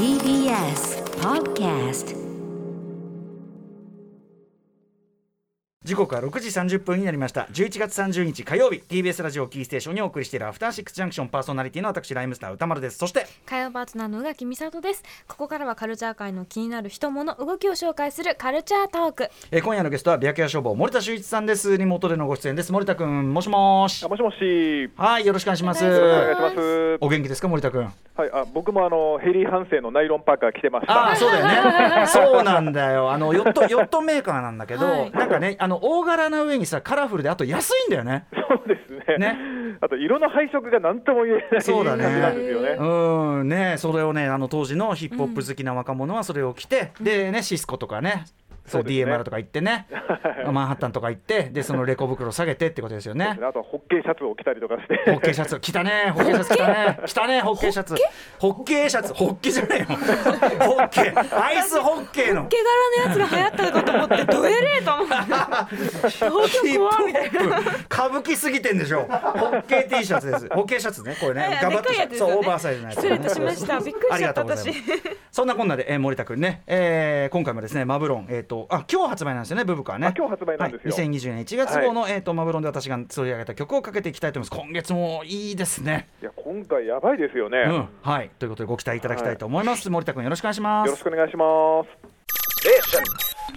TBS Podcast 時刻は6時30分になりました。11月30日火曜日 TBS ラジオキーステーションにお送りしているアフターシックスジャンクションパーソナリティの私ライムスター歌丸です。そして火曜パートナーの宇垣美里です。ここからはカルチャー界の気になる人物動きを紹介するカルチャートーク。えー今夜のゲストは白夜消防森田修一さんです。リモートでのご出演です。森田君もしもし。あもしもし。はいよろしくお願いします。お願いします。お元気ですか森田君？はい、あ僕もあのヘリー・ハンセンのナイロンパーカー着てました。ああそうだよねそうなんだよあのヨットヨットメーカーなんだけど、はいなんかねあの大柄な上にさカラフルであと安いんだよね。そうですね。ね。あと色の配色が何とも言えないそうだね。感じなんですよね。うん。ねそれをねあの当時のヒップホップ好きな若者はそれを着て、でねシスコとかねそうね。DMR とか行ってね。マンハッタンとか行ってでそのレコ袋下げてってことですよね。あとホッケーシャツを着たりとかして。ホッケーシャツ。着たね。ホッケーシャツ着たね。着たねホッケーシャツ。ホッケー？シャツ。ホッケじゃねえよ。ホッケー。アイスホッケーの。毛柄のやつが流行ったのかと思ってどえれえと思って怖いみたいなヒップホップ。歌舞伎すぎてんでしょ。ホッケー T シャツです。ホッケーシャツね。これねはいガバッとねそうオーバーサイズのやつ失礼いたしました。びっくりしちゃったあそんなこんなで、えー、森田君ね、えー、今回もですねマブロンえっ、とあ今日発売なんですよねブブカはね。あ今日発売なんですよ。はい、2020年1月号の、えっ、とマブロンで私が取り上げた曲をかけていきたいと思います。今月もいいですね。いや今回やばいですよね。うん。はい。ということでご期待いただきたいと思います、森田君よろしくお願いします。よろしくお願いします。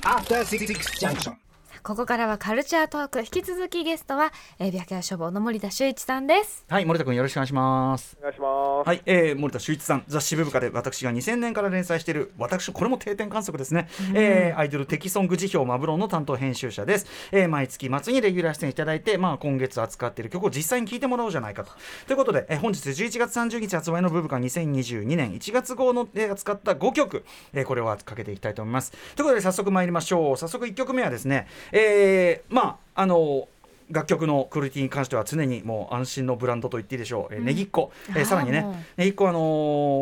After Six Junction. ここからはカルチャートーク。引き続きゲストは、えー、白夜消防の森田修一さんです。はい森田君よろしくお願いします。お願いします。はい、えー、森田修一さん雑誌ブブカで私が2000年から連載している私これも定点観測ですね、えーアイドルテキソング辞表マブロンの担当編集者です、えー毎月末にレギュラー出演いただいて、まあ、今月扱っている曲を実際に聴いてもらおうじゃないかと。ということで、えー本日11月30日発売のブブカ2022年1月号の、えー扱った5曲、えーこれをかけていきたいと思います。ということで早速参りましょう。早速1曲目はですねえーまああの楽曲のクオリティに関しては常にもう安心のブランドと言っていいでしょう、えーネギっ子、えーさらにねもう。ネギっ子はあの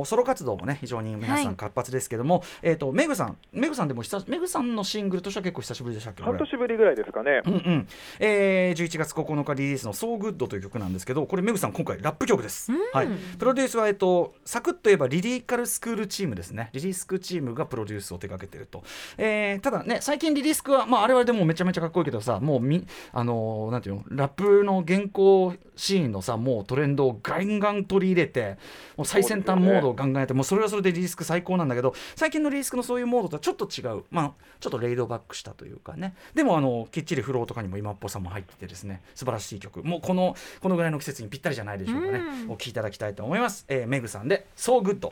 ーソロ活動もね非常に皆さはい。ん活発ですけども、えっ、とメグさんメグさんでも久しメグさんのシングルとしては結構久しぶりでしたっけ？こ半れ年ぶりぐらいですかね。うんうん。えー、11月9日リリースの「So Good」という曲なんですけどこれメグさん今回ラップ曲です、はい、プロデュースは、えっと、サクッと言えばリリーカルスクールチームですね。リリースクチームがプロデュースを手掛けてると、えーただね最近リリースクは、まあ、あれはでもめちゃめちゃかっこいいけどさもうみあのーなんていうの？ラップの原稿シーンのさもうトレンドをガンガン取り入れてもう最先端モードをガンガンやってもうそれはそれでリスク最高なんだけど最近のリスクのそういうモードとはちょっと違う。まあちょっとレイドバックしたというかね。でもあのきっちりフローとかにも今っぽさも入っててですね。素晴らしい曲。もうこのこのぐらいの季節にぴったりじゃないでしょうかね。お聴きいただきたいと思います、えーメグさんで「So Good」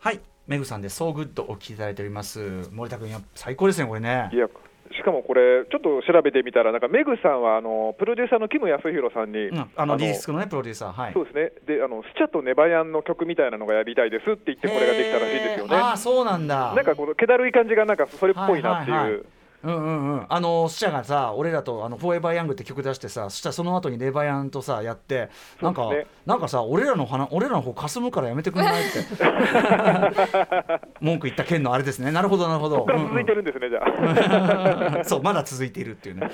はい。メグさんで「So Good」お聴きいただいております。森田君や最高ですねこれね。いやしかもこれちょっと調べてみたらなんかメグさんはあのプロデューサーのキム康弘さんに、うん、あのリスクのねプロデューサーはいそうですね。で、あのスチャとネバヤンの曲みたいなのがやりたいですって言ってこれができたらしいんですよね。あそうなんだなんかこの気だるい感じがなんかそれっぽいなっていう。はいはいはいうんうんうん、あのスチャがさ俺らとあの「フォーエバーヤング」って曲出してさそしたらその後にレバヤンとさやってなんか、ねなんかさ俺らの花俺らの方かすむからやめてくんないって。文句言った件のあれですね。なるほどなるほど。続いてるんですね、じゃあ。そうまだ続いているっていうね。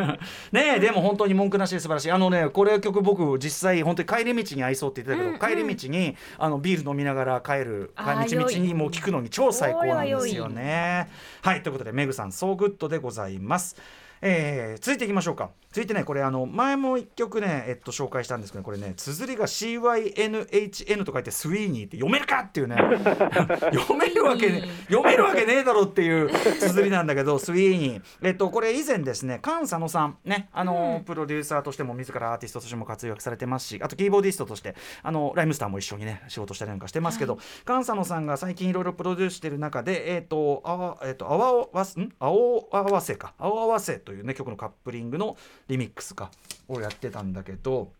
ねえでも本当に文句なしで素晴らしい。あのねこれ曲僕実際本当に帰り道に合いそうって言ってたけど、帰り道にあのビール飲みながら帰る帰り道にもう聞くのに超最高なんですよね。はいということでメグさん「So Good でございます。えー続いていきましょうか。続いてねこれあの前も一曲ね、えっと、紹介したんですけどこれね綴りが CYNHN と書いてスウィーニーって読めるかっていうね。読めるわけね読めるわけねえだろっていう綴りなんだけどスウィーニー。えっとこれ以前ですね菅佐野さんねあの、プロデューサーとしても自らアーティストとしても活躍されてますしあとキーボーディストとしてあの RHYMESTER も一緒にね仕事したりなんかしてますけど、菅佐野さんが最近いろいろプロデュースしてる中でえっとあわえっとあわわすん？青合わせか。青合わせというね曲のカップリングのリミックスかをやってたんだけど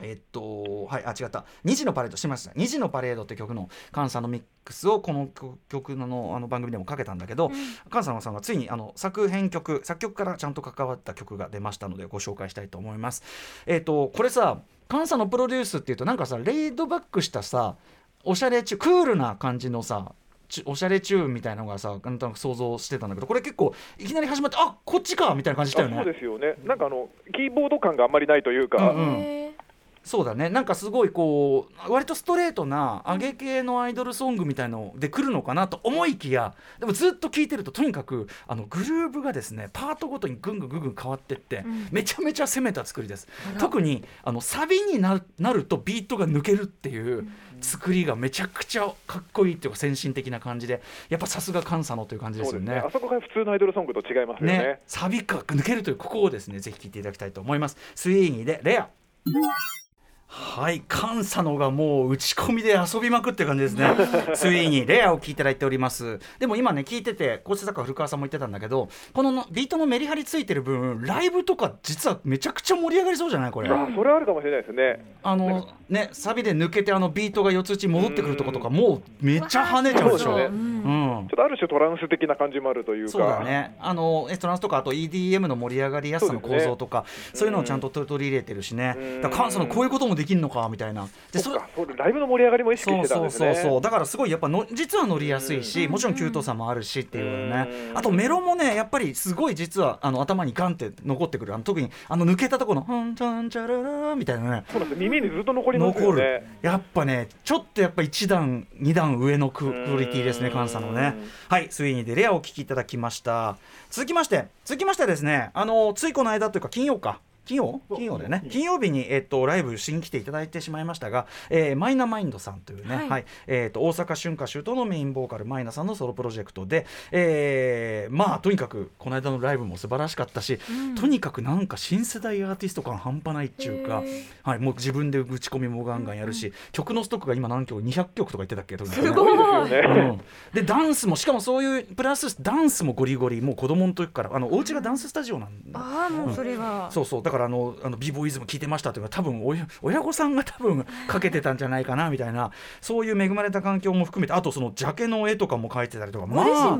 えっと、はい、あ、違った。2時のパレードしてました。2時のパレードって曲の菅さんのミックスをこの曲のあの番組でもかけたんだけど、菅さんさんがついにあの作編曲、作曲からちゃんと関わった曲が出ましたのでご紹介したいと思います。えっと、これさ、菅さんのプロデュースっていうとなんかさ、レイドバックしたさ、おしゃれ中、クールな感じのさ、ちおしゃれチューンみたいなのがさなんとなく想像してたんだけどこれ結構いきなり始まってあこっちかみたいな感じしたよね。あそうですよね。なんかあのキーボード感があんまりないというか、うんうん。へそうだね。なんかすごいこう割とストレートな上げ系のアイドルソングみたいので来るのかなと思いきやでもずっと聴いてるととにかくあのグルーブがですねパートごとにぐんぐんぐんぐん変わってって、うん。めちゃめちゃ攻めた作りです。特にあのサビになるなるとビートが抜けるっていう作りがめちゃくちゃかっこいいっていうか先進的な感じでやっぱさすが監査のという感じですよね。ね。あそこが普通のアイドルソングと違います。よね。ね、サビが抜けるというここをですねぜひ聞いていただきたいと思います。スイーニーでレアはい監査のがもう打ち込みで遊びまくってる感じですね。スイーニーレアを聞いていただいております。でも今ね聞いてて構成作家古川さんも言ってたんだけどこののビートのメリハリついてる分ライブとか実はめちゃくちゃ盛り上がりそうじゃないこれ。あそれはあるかもしれないですね。あのねサビで抜けてあのビートが四つ打ちに戻ってくるとことかもうめっちゃ跳ねちゃうでしょ。そうね。うん。ちょっとある種トランス的な感じもあるというか。そうだね。あのトランスとかあと EDM の盛り上がりやすさの構造とかそう,、いうのをちゃんと取り入れてるしね。うん。だから関西のこういうこともできるのかみたいな。でそそうライブの盛り上がりも意識してたんですね。そうそうそうだからすごいやっぱの実は乗りやすいし、うんもちろんキュートさもあるしっていうね、うん。あとメロもねやっぱりすごい実はあの頭にガンって残ってくる。あの特にあの抜けたところの「んちゃんちゃらら」みたいなね。そうなんです耳にずっと残ります残る。よね。やっぱねちょっとやっぱ1段2段上のククオリティですねうん関西のね。はいスイーニーでレアをお聞きいただきました。続きまして続きましてですねあのついこの間というか金曜か金曜？金曜でね。金曜日に、えっと、ライブしに来ていただいてしまいましたが、えーマイナマインドさんというね、はい。はい。えっと大阪春夏秋冬のメインボーカルマイナさんのソロプロジェクトで、えーまあとにかくこの間のライブも素晴らしかったし、うん。とにかくなんか新世代アーティスト感半端ないっていうかはい、もう自分で打ち込みもガンガンやるし、曲のストックが今何曲？200曲とか言ってたっけ？どすごい。そうですよね。うん、でダンスもしかもそういうプラスダンスもゴリゴリもう子供の時からあのお家がダンススタジオなんだ、ああもうそれは、そうそう。だからあのあのビボーイズム聞いてましたというか多分親親御さんが多分かけてたんじゃないかなみたいなそういう恵まれた環境も含めてあとそのジャケの絵とかも描いてたりとかまあ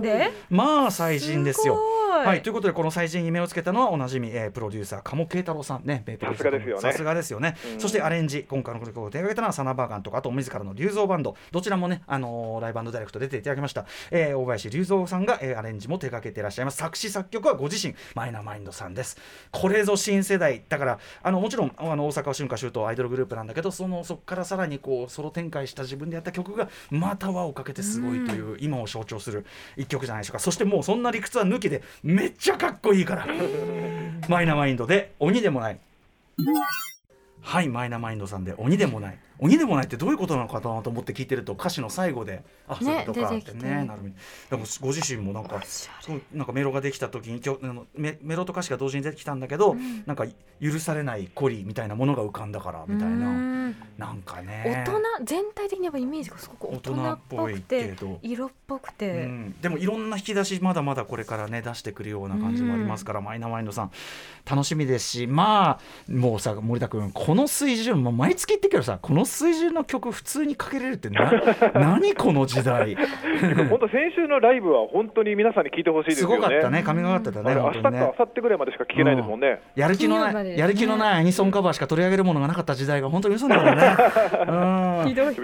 まあ最人ですよ。はい、ということでこの最人に目をつけたのはおなじみ、えープロデューサー鴨慶太郎さん。ねさすがですよね。さすがですよね、うん。そしてアレンジ今回の曲を手掛けたのはサナバーガンとかあと自らの龍造バンドどちらもね、あのーライブダイレクト出ていただきました、えー大林龍造さんが、えーアレンジも手掛けていらっしゃいます。作詞作曲はご自身マイナマインドさんです。これぞ新世代だからあのもちろんあの大阪春夏秋冬アイドルグループなんだけどそのそこからさらにこうソロ展開した自分でやった曲がまた輪をかけてすごいという、今を象徴する一曲じゃないでしょうか。そしてもうそんな理屈は抜きでめっちゃかっこいいから。マイナマインドで鬼でもない。はいマイナマインドさんで鬼でもない鬼でもないってどういうことなのかなと思って聞いてると歌詞の最後であそういうことかってねなるみでもご自身もなんかそうなんかメロができた時に今日あのメメロと歌詞が同時に出てきたんだけど、ん。なんか許されないコリみたいなものが浮かんだからみたいうな、ん。なんか大ね人全体的にやっぱイメージがすごく大人っぽくて色っぽくうて、ん、でもいろんな引き出しまだまだこれからね出してくるような感じもありますから、マイナマインドさん。楽しみですしまあもうさ森田君この水準もう毎月言ってるけどさこの水準の曲普通にかけれるってな 何この時代本当先週のライブは本当に皆さんに聞いてほしいですすよね。ごかったね神がかってたねあれ明日か明後日ぐらいまでしか聞けないですもんね。やる気のない、ねやる気のないアニソンカバーしか取り上げるものがなかった時代が本当に嘘なんだよね。う んひどいい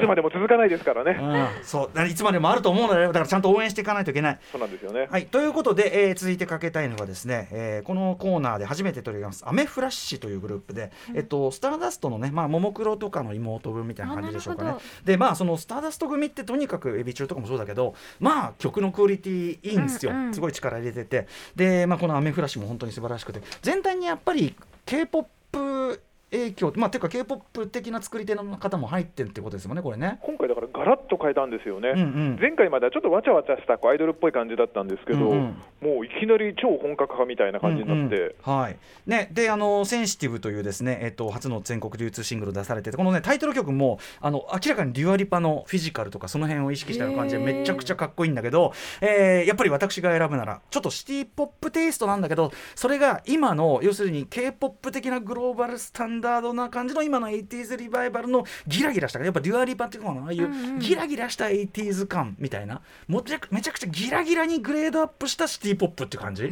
つまでも続かないですからね。うん、そういつまでもあると思うのでだからちゃんと応援していかないといけない。そうなんですよね。はい、ということで、えー続いてかけたいのがですね、えーこのコーナーで初めて取り上げますアメフラッシュというグループで、えっと、スターダストのね、まあ、ももクロとかの妹分みたいな感じでしょうかね。でまあそのスターダスト組ってとにかくエビ中とかもそうだけどまあ曲のクオリティいいんですよ、うんうん。すごい力入れてて。で、まあ、このアメフラッシュも本当に素晴らしくて。全体にやっぱり k p o p 影響まあていうか k p o p 的な作り手の方も入ってるってことですもんねこれね。今回だからガラッと変えたんですよね。うんうん。前回まではちょっとわちゃわちゃしたこうアイドルっぽい感じだったんですけど、うんうんもういきなり超本格派みたいな感じになって、うんうんはい。ね、であの「センシティブ」というですね、えっと、初の全国流通シングルを出されててこのねタイトル曲もあの明らかにデュアリパのフィジカルとかその辺を意識したような感じでめちゃくちゃかっこいいんだけど、えーやっぱり私が選ぶならちょっとシティ・ポップテイストなんだけどそれが今の要するに k p o p 的なグローバルスタンダードな感じの今の 80s リバイバルのギラギラしたやっぱデュアリパっていうのかなああいうギラギラした 80s 感みたいな。もちゃくめちゃくちゃギラギラにグレードアップしたシティ・ポップっていう感じ。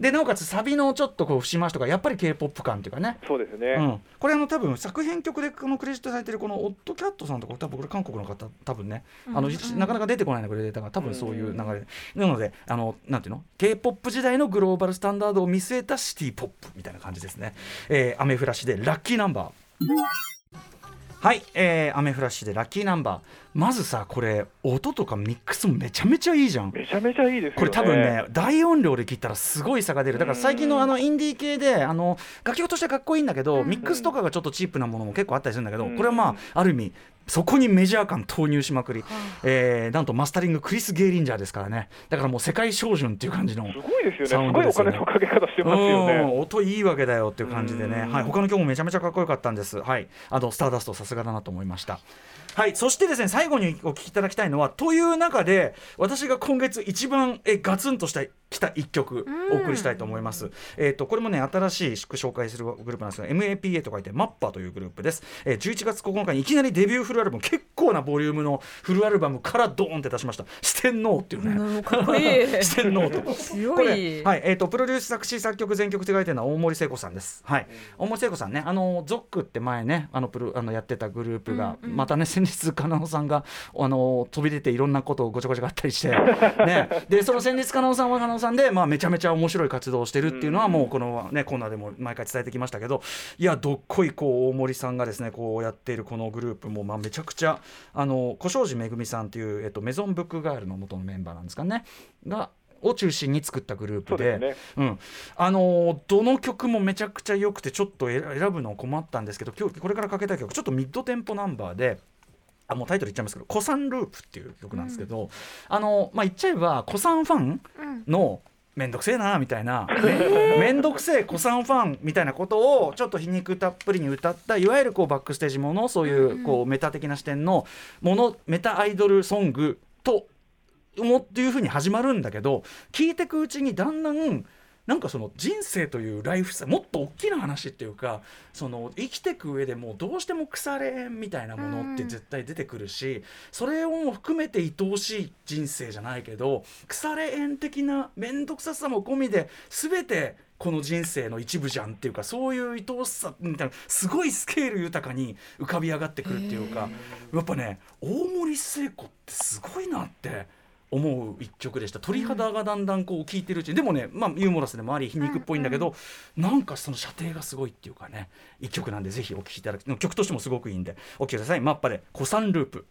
でなおかつサビのちょっとこう節回しとかやっぱり k p o p 感っていうかね。そうですね、うん、これあの多分作編曲でこのクレジットされてるこのオットキャットさんとか多分これ韓国の方多分ね。あの、なかなか出てこないのこれデータが多分そういう流れ。で、なのであのなんていうの？K p o p 時代のグローバルスタンダードを見据えたシティポップみたいな感じですね、えー、アメフラシでラッキーナンバーはい、えー、アメフラッシュでラッキーナンバー。まずさこれ音とかミックスもめちゃめちゃいいじゃん。めちゃめちゃいいですよね。これ多分ね大音量で聞いたらすごい差が出る。だから最近のあのインディー系であの楽曲としてかっこいいんだけど、ミックスとかがちょっとチープなものも結構あったりするんだけど、これはまあある意味そこにメジャー感投入しまくり、えー、なんとマスタリングクリス・ゲーリンジャーですからね。だからもう世界標準っていう感じのすごいですよね。すごいお金のかけ方してますよね。うん。音いいわけだよっていう感じでね、うん。はい、他の曲もめちゃめちゃかっこよかったんです。はい、あのスターダストさすがだなと思いました。はい、そしてですね最後にお聞きいただきたいのはという中で私が今月一番えガツンとしたきた一曲お送りしたいと思います。えっ、とこれもね新しい紹介するグループなんですが MAPA と書いてマッパーというグループです。えー、11月9日にいきなりデビューフルアルバム結構なボリュームのフルアルバムからドーンって出しました。四天王っていうね。うんかっこいい 四天王と。強いはいえー、とプロデュース作詞作曲全曲手がけてるのは大森聖子さんです、はい大森聖子さんねあのゾックって前ねあのプロあのやってたグループが、うんうんまたね先日かなおさんがあの飛び出ていろんなことをごちゃごちゃがあったりしてねでその先日かなおさんはかなおさんで、まあ、めちゃめちゃ面白い活動をしてるっていうのはもうこのねコーナーでも毎回伝えてきましたけどいやどっこいこう大森さんがですねこうやっているこのグループもまあめちゃくちゃあの小庄司めぐみさんっていう、えっと、メゾンブックガールの元のメンバーなんですかねがを中心に作ったグループでねうん、あのーどの曲もめちゃくちゃ良くてちょっと選選ぶの困ったんですけど今日これからかけたい曲ちょっとミッドテンポナンバーで。あもうタイトル言っちゃいますけど「コサンループ」っていう曲なんですけど、あのまあ言っちゃえばコサンファンのめんどくせえなみたいな、め めんどくせえコサンファンみたいなことをちょっと皮肉たっぷりに歌ったいわゆるこうバックステージものそういうこうメタ的な視点のものメタアイドルソングともっていうふうに始まるんだけど聞いてくうちにだんだんなんかその人生というライフスタイルもっと大きな話っていうかその生きてく上でもうどうしても腐れみたいなものって絶対出てくるし、それをも含めて愛おしい人生じゃないけど腐れ縁的な面倒くささも込みで全てこの人生の一部じゃんっていうかそういう愛おしさみたいなすごいスケール豊かに浮かび上がってくるっていうかやっぱね大森聖子ってすごいなって。思う一曲でした。鳥肌がだんだんこう聞いてるうちに、でもね、まあ、ユーモラスでもあり皮肉っぽいんだけど、なんかその射程がすごいっていうかね一曲なんでぜひお聴きいただき曲としてもすごくいいんでお聴きください。マッパで「コサンループ」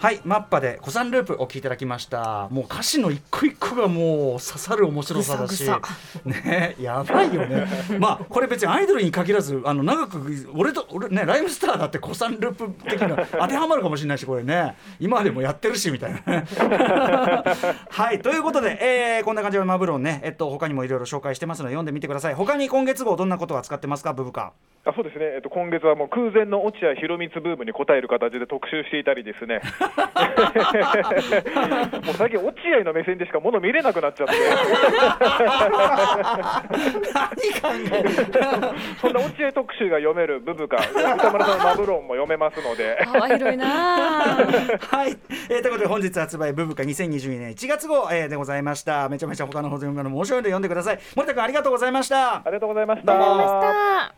はいマッパで「コサンループ」お聴きいただきました。もう歌詞の一個一個がもう刺さる面白さだし。ねやばいよね。まあこれ別にアイドルに限らずあの長く俺と俺ねライムスターだってコサンループ的な当てはまるかもしれないしこれね。今でもやってるしみたいな。ね はいということで、えーこんな感じでマブロンね。えっと他にもいろいろ紹介してますので読んでみてください。他に今月号どんなことを扱ってますか？ブブカあそうですね、えっと、今月はもう空前の落合博満ブームに応える形で特集していたりですね。もう最近落合の目線でしかもの見れなくなっちゃって。何考えるそんな落合特集が読めるブブカ歌丸さんのマブロンも読めますので。幅広いなあ。はい、えーということで本日発売ブブカ2022年1月号、えーでございました。めちゃめちゃ他の本読むのも面白いので読んでください。森田君ありがとうございました。ありがとうございました。どうもさ